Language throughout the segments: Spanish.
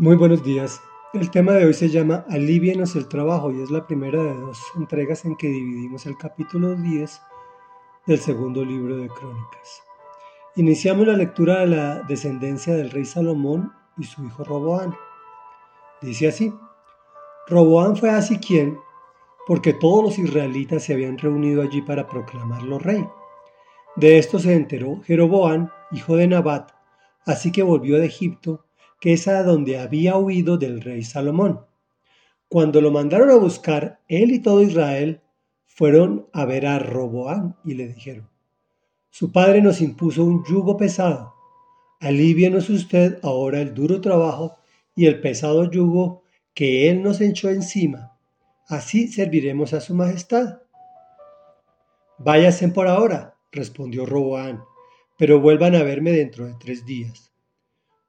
Muy buenos días. El tema de hoy se llama Alivienos el trabajo y es la primera de dos entregas en que dividimos el capítulo 10 del segundo libro de Crónicas. Iniciamos la lectura de la descendencia del rey Salomón y su hijo Roboán. Dice así, Roboán fue así quien, porque todos los israelitas se habían reunido allí para proclamarlo rey. De esto se enteró Jeroboán, hijo de Nabat, así que volvió de Egipto que es a donde había huido del rey Salomón. Cuando lo mandaron a buscar, él y todo Israel fueron a ver a Roboán y le dijeron, su padre nos impuso un yugo pesado, alívienos usted ahora el duro trabajo y el pesado yugo que él nos echó encima, así serviremos a su majestad. Váyasen por ahora, respondió Roboán, pero vuelvan a verme dentro de tres días.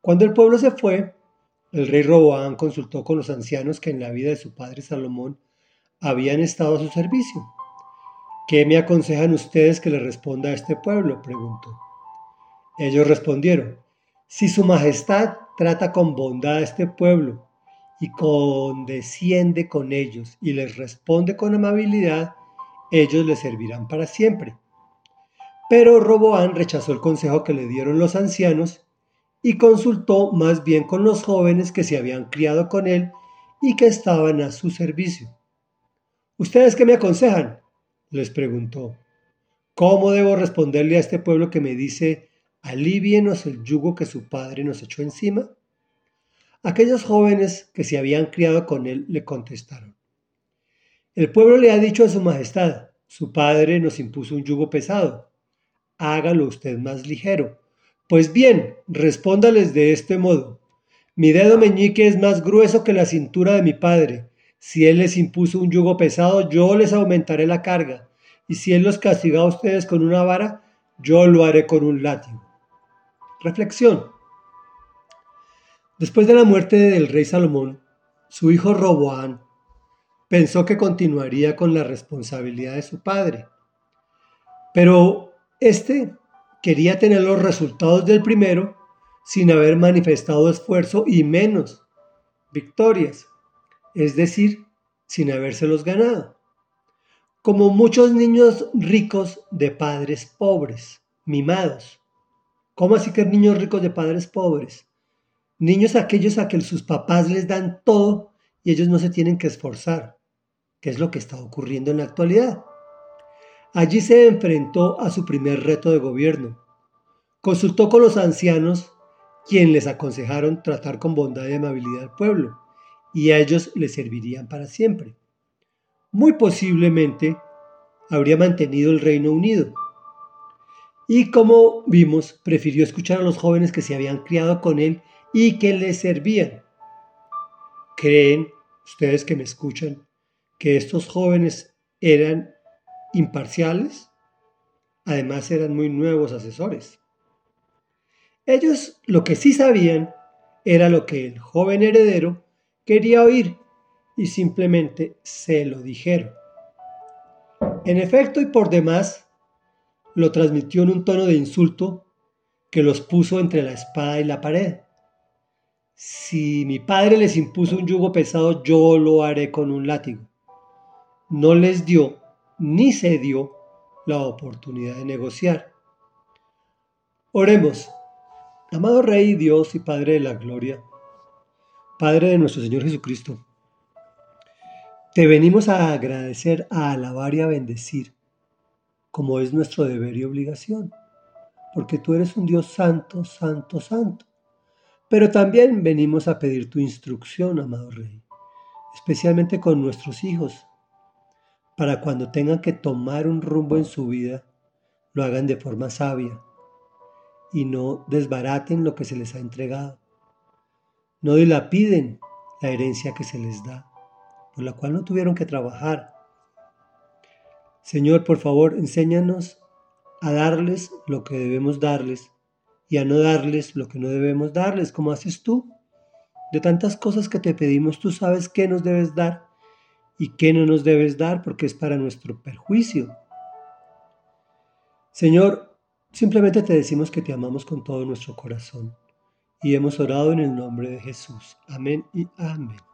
Cuando el pueblo se fue, el rey Roboán consultó con los ancianos que en la vida de su padre Salomón habían estado a su servicio. ¿Qué me aconsejan ustedes que le responda a este pueblo? preguntó. Ellos respondieron, si su majestad trata con bondad a este pueblo y condesciende con ellos y les responde con amabilidad, ellos le servirán para siempre. Pero Roboán rechazó el consejo que le dieron los ancianos y consultó más bien con los jóvenes que se habían criado con él y que estaban a su servicio. ¿Ustedes qué me aconsejan? les preguntó. ¿Cómo debo responderle a este pueblo que me dice, alívienos el yugo que su padre nos echó encima? Aquellos jóvenes que se habían criado con él le contestaron. El pueblo le ha dicho a su majestad, su padre nos impuso un yugo pesado, hágalo usted más ligero pues bien, respóndales de este modo. Mi dedo meñique es más grueso que la cintura de mi padre. Si él les impuso un yugo pesado, yo les aumentaré la carga. Y si él los castiga a ustedes con una vara, yo lo haré con un látigo. Reflexión. Después de la muerte del rey Salomón, su hijo Roboán pensó que continuaría con la responsabilidad de su padre. Pero este quería tener los resultados del primero sin haber manifestado esfuerzo y menos victorias, es decir, sin habérselos ganado. Como muchos niños ricos de padres pobres, mimados. ¿Cómo así que niños ricos de padres pobres? Niños aquellos a que sus papás les dan todo y ellos no se tienen que esforzar, que es lo que está ocurriendo en la actualidad. Allí se enfrentó a su primer reto de gobierno. Consultó con los ancianos, quienes les aconsejaron tratar con bondad y amabilidad al pueblo, y a ellos les servirían para siempre. Muy posiblemente habría mantenido el Reino Unido. Y como vimos, prefirió escuchar a los jóvenes que se habían criado con él y que le servían. ¿Creen ustedes que me escuchan que estos jóvenes eran imparciales, además eran muy nuevos asesores. Ellos lo que sí sabían era lo que el joven heredero quería oír y simplemente se lo dijeron. En efecto y por demás, lo transmitió en un tono de insulto que los puso entre la espada y la pared. Si mi padre les impuso un yugo pesado, yo lo haré con un látigo. No les dio ni se dio la oportunidad de negociar. Oremos, amado Rey Dios y Padre de la Gloria, Padre de nuestro Señor Jesucristo, te venimos a agradecer, a alabar y a bendecir, como es nuestro deber y obligación, porque tú eres un Dios santo, santo, santo. Pero también venimos a pedir tu instrucción, amado Rey, especialmente con nuestros hijos, para cuando tengan que tomar un rumbo en su vida, lo hagan de forma sabia y no desbaraten lo que se les ha entregado. No dilapiden la herencia que se les da, por la cual no tuvieron que trabajar. Señor, por favor, enséñanos a darles lo que debemos darles y a no darles lo que no debemos darles, como haces tú. De tantas cosas que te pedimos, tú sabes qué nos debes dar y qué no nos debes dar porque es para nuestro perjuicio. Señor, simplemente te decimos que te amamos con todo nuestro corazón y hemos orado en el nombre de Jesús. Amén y amén.